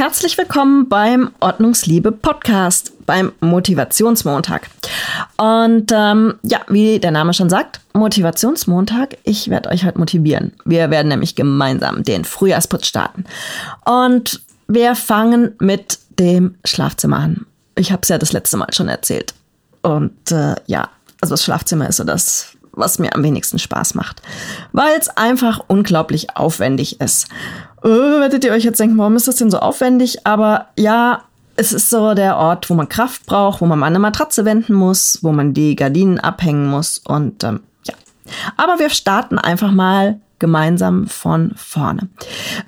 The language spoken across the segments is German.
Herzlich willkommen beim Ordnungsliebe Podcast, beim Motivationsmontag. Und ähm, ja, wie der Name schon sagt, Motivationsmontag. Ich werde euch heute motivieren. Wir werden nämlich gemeinsam den Frühjahrsputz starten. Und wir fangen mit dem Schlafzimmer an. Ich habe es ja das letzte Mal schon erzählt. Und äh, ja, also das Schlafzimmer ist so das was mir am wenigsten Spaß macht, weil es einfach unglaublich aufwendig ist. Äh, werdet ihr euch jetzt denken, warum ist das denn so aufwendig? Aber ja, es ist so der Ort, wo man Kraft braucht, wo man eine Matratze wenden muss, wo man die Gardinen abhängen muss und ähm, ja. Aber wir starten einfach mal gemeinsam von vorne.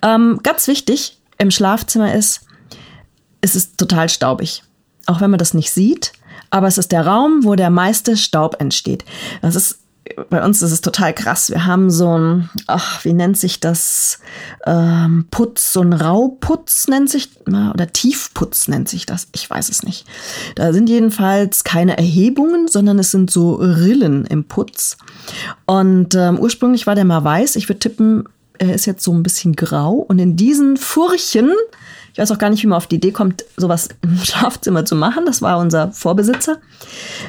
Ähm, ganz wichtig im Schlafzimmer ist, es ist total staubig. Auch wenn man das nicht sieht, aber es ist der Raum, wo der meiste Staub entsteht. Das ist bei uns ist es total krass. Wir haben so ein, ach, wie nennt sich das? Ähm, Putz, so ein Rauputz nennt sich, oder Tiefputz nennt sich das. Ich weiß es nicht. Da sind jedenfalls keine Erhebungen, sondern es sind so Rillen im Putz. Und ähm, ursprünglich war der mal weiß. Ich würde tippen, er ist jetzt so ein bisschen grau. Und in diesen Furchen, ich weiß auch gar nicht, wie man auf die Idee kommt, sowas im Schlafzimmer zu machen. Das war unser Vorbesitzer.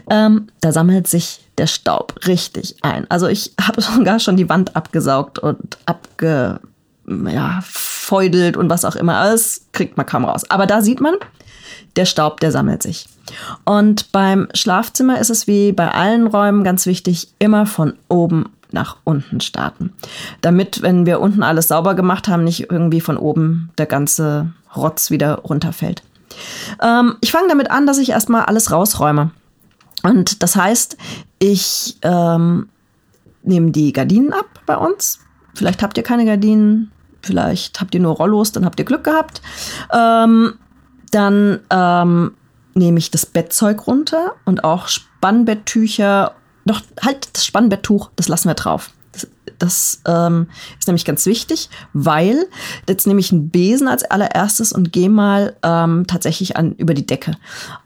Ähm, da sammelt sich der Staub richtig ein. Also ich habe sogar schon die Wand abgesaugt und abge ja, feudelt und was auch immer. Alles kriegt man kaum raus. Aber da sieht man, der Staub, der sammelt sich. Und beim Schlafzimmer ist es wie bei allen Räumen ganz wichtig, immer von oben nach unten starten. Damit, wenn wir unten alles sauber gemacht haben, nicht irgendwie von oben der ganze Rotz wieder runterfällt. Ähm, ich fange damit an, dass ich erstmal alles rausräume. Und das heißt, ich ähm, nehme die Gardinen ab bei uns. Vielleicht habt ihr keine Gardinen, vielleicht habt ihr nur Rollos, dann habt ihr Glück gehabt. Ähm, dann ähm, nehme ich das Bettzeug runter und auch Spannbetttücher. Doch halt das Spannbetttuch, das lassen wir drauf. Das ähm, ist nämlich ganz wichtig, weil jetzt nehme ich einen Besen als allererstes und gehe mal ähm, tatsächlich an über die Decke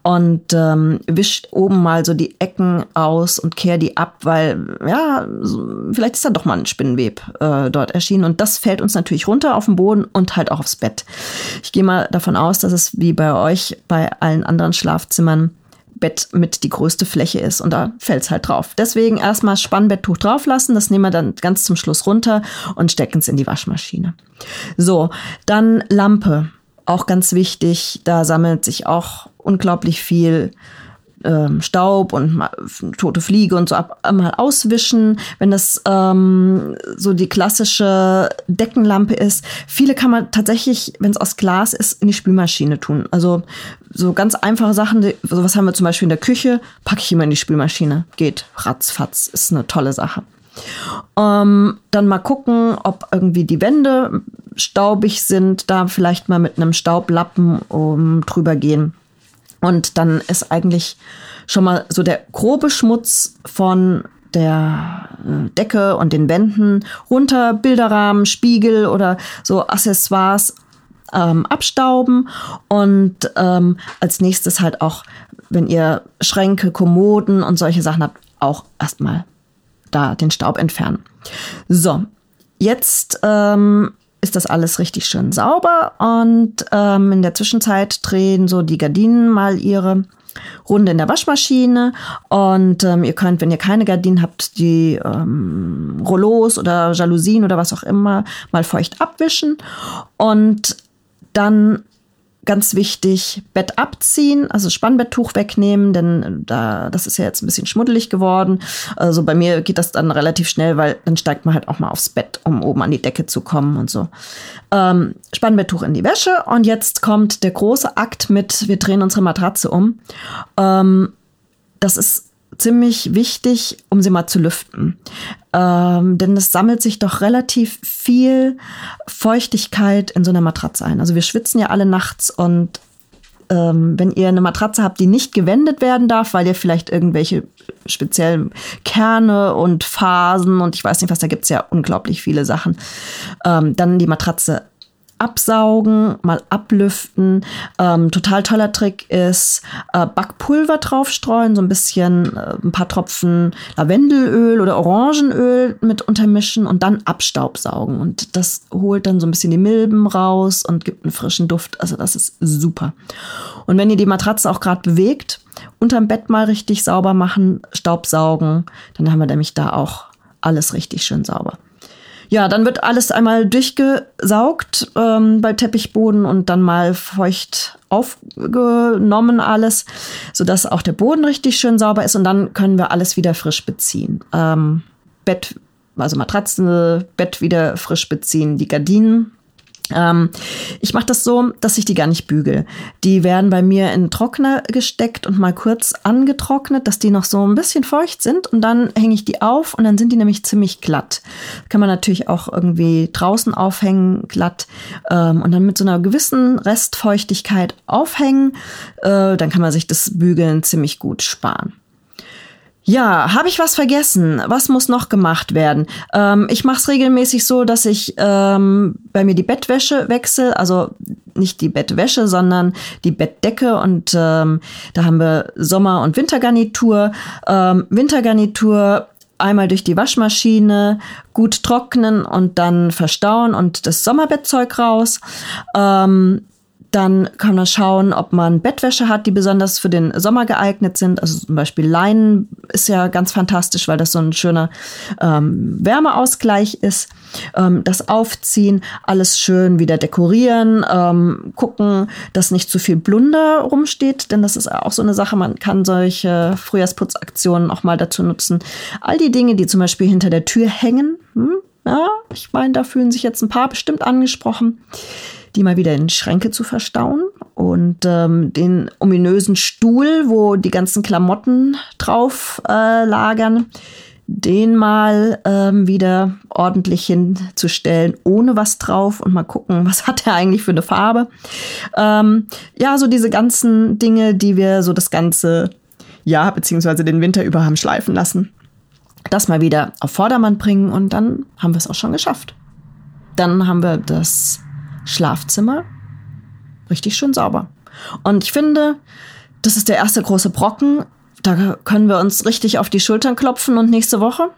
und ähm, wisch oben mal so die Ecken aus und kehre die ab, weil ja, vielleicht ist da doch mal ein Spinnenweb äh, dort erschienen und das fällt uns natürlich runter auf den Boden und halt auch aufs Bett. Ich gehe mal davon aus, dass es wie bei euch bei allen anderen Schlafzimmern Bett mit die größte Fläche ist und da fällt es halt drauf. Deswegen erstmal Spannbetttuch drauf lassen, das nehmen wir dann ganz zum Schluss runter und stecken es in die Waschmaschine. So, dann Lampe, auch ganz wichtig, da sammelt sich auch unglaublich viel ähm, Staub und mal, tote Fliege und so ab, mal auswischen, wenn das ähm, so die klassische Deckenlampe ist. Viele kann man tatsächlich, wenn es aus Glas ist, in die Spülmaschine tun. Also so ganz einfache Sachen, die, was haben wir zum Beispiel in der Küche, packe ich immer in die Spülmaschine. Geht ratzfatz, ist eine tolle Sache. Ähm, dann mal gucken, ob irgendwie die Wände staubig sind, da vielleicht mal mit einem Staublappen um, drüber gehen. Und dann ist eigentlich schon mal so der grobe Schmutz von der äh, Decke und den Wänden runter, Bilderrahmen, Spiegel oder so Accessoires ähm, abstauben und ähm, als nächstes halt auch, wenn ihr Schränke, Kommoden und solche Sachen habt, auch erstmal da den Staub entfernen. So, jetzt ähm, ist das alles richtig schön sauber und ähm, in der Zwischenzeit drehen so die Gardinen mal ihre Runde in der Waschmaschine und ähm, ihr könnt, wenn ihr keine Gardinen habt, die ähm, Rollos oder Jalousien oder was auch immer mal feucht abwischen und dann ganz wichtig, Bett abziehen, also Spannbetttuch wegnehmen, denn äh, da, das ist ja jetzt ein bisschen schmuddelig geworden. Also bei mir geht das dann relativ schnell, weil dann steigt man halt auch mal aufs Bett, um oben an die Decke zu kommen und so. Ähm, Spannbetttuch in die Wäsche und jetzt kommt der große Akt mit, wir drehen unsere Matratze um. Ähm, das ist ziemlich wichtig, um sie mal zu lüften. Ähm, denn es sammelt sich doch relativ viel Feuchtigkeit in so einer Matratze ein. Also wir schwitzen ja alle nachts und ähm, wenn ihr eine Matratze habt, die nicht gewendet werden darf, weil ihr vielleicht irgendwelche speziellen Kerne und Phasen und ich weiß nicht was, da gibt's ja unglaublich viele Sachen, ähm, dann die Matratze absaugen, mal ablüften. Ähm, total toller Trick ist äh, Backpulver draufstreuen, so ein bisschen, äh, ein paar Tropfen Lavendelöl oder Orangenöl mit untermischen und dann Abstaubsaugen. Und das holt dann so ein bisschen die Milben raus und gibt einen frischen Duft. Also das ist super. Und wenn ihr die Matratze auch gerade bewegt, unterm Bett mal richtig sauber machen, Staubsaugen, dann haben wir nämlich da auch alles richtig schön sauber. Ja, dann wird alles einmal durchgesaugt ähm, bei Teppichboden und dann mal feucht aufgenommen alles, sodass auch der Boden richtig schön sauber ist und dann können wir alles wieder frisch beziehen. Ähm, Bett, also Matratze, Bett wieder frisch beziehen, die Gardinen ähm, ich mache das so, dass ich die gar nicht bügel. Die werden bei mir in Trockner gesteckt und mal kurz angetrocknet, dass die noch so ein bisschen feucht sind und dann hänge ich die auf und dann sind die nämlich ziemlich glatt. Kann man natürlich auch irgendwie draußen aufhängen, glatt ähm, und dann mit so einer gewissen Restfeuchtigkeit aufhängen. Äh, dann kann man sich das Bügeln ziemlich gut sparen. Ja, habe ich was vergessen? Was muss noch gemacht werden? Ähm, ich mache es regelmäßig so, dass ich ähm, bei mir die Bettwäsche wechsle, also nicht die Bettwäsche, sondern die Bettdecke und ähm, da haben wir Sommer- und Wintergarnitur. Ähm, Wintergarnitur einmal durch die Waschmaschine gut trocknen und dann verstauen und das Sommerbettzeug raus. Ähm, dann kann man schauen, ob man Bettwäsche hat, die besonders für den Sommer geeignet sind. Also zum Beispiel Leinen ist ja ganz fantastisch, weil das so ein schöner ähm, Wärmeausgleich ist. Ähm, das Aufziehen, alles schön wieder dekorieren, ähm, gucken, dass nicht zu viel Blunder rumsteht, denn das ist auch so eine Sache. Man kann solche Frühjahrsputzaktionen auch mal dazu nutzen. All die Dinge, die zum Beispiel hinter der Tür hängen, hm, ja, ich meine, da fühlen sich jetzt ein paar bestimmt angesprochen die mal wieder in Schränke zu verstauen und ähm, den ominösen Stuhl, wo die ganzen Klamotten drauf äh, lagern, den mal ähm, wieder ordentlich hinzustellen, ohne was drauf und mal gucken, was hat er eigentlich für eine Farbe. Ähm, ja, so diese ganzen Dinge, die wir so das ganze Jahr beziehungsweise den Winter über haben schleifen lassen. Das mal wieder auf Vordermann bringen und dann haben wir es auch schon geschafft. Dann haben wir das Schlafzimmer richtig schön sauber. Und ich finde, das ist der erste große Brocken. Da können wir uns richtig auf die Schultern klopfen und nächste Woche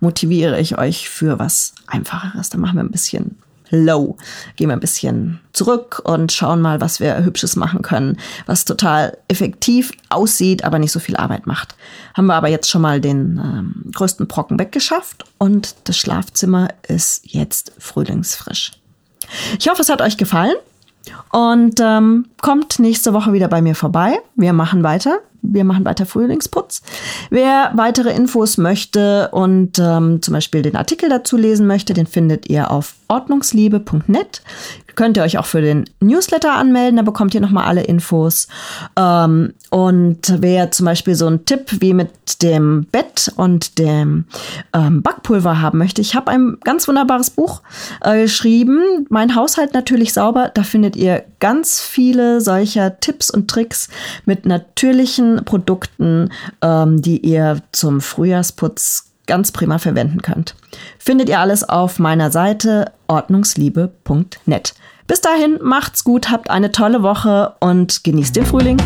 motiviere ich euch für was Einfacheres. Da machen wir ein bisschen low. Gehen wir ein bisschen zurück und schauen mal, was wir Hübsches machen können, was total effektiv aussieht, aber nicht so viel Arbeit macht. Haben wir aber jetzt schon mal den ähm, größten Brocken weggeschafft und das Schlafzimmer ist jetzt frühlingsfrisch. Ich hoffe, es hat euch gefallen und ähm, kommt nächste Woche wieder bei mir vorbei. Wir machen weiter. Wir machen weiter Frühlingsputz. Wer weitere Infos möchte und ähm, zum Beispiel den Artikel dazu lesen möchte, den findet ihr auf ordnungsliebe.net könnt ihr euch auch für den Newsletter anmelden, da bekommt ihr nochmal alle Infos. Ähm, und wer zum Beispiel so einen Tipp wie mit dem Bett und dem ähm, Backpulver haben möchte, ich habe ein ganz wunderbares Buch äh, geschrieben, Mein Haushalt natürlich sauber. Da findet ihr ganz viele solcher Tipps und Tricks mit natürlichen Produkten, ähm, die ihr zum Frühjahrsputz ganz prima verwenden könnt. Findet ihr alles auf meiner Seite ordnungsliebe.net. Bis dahin, macht's gut, habt eine tolle Woche und genießt den Frühling.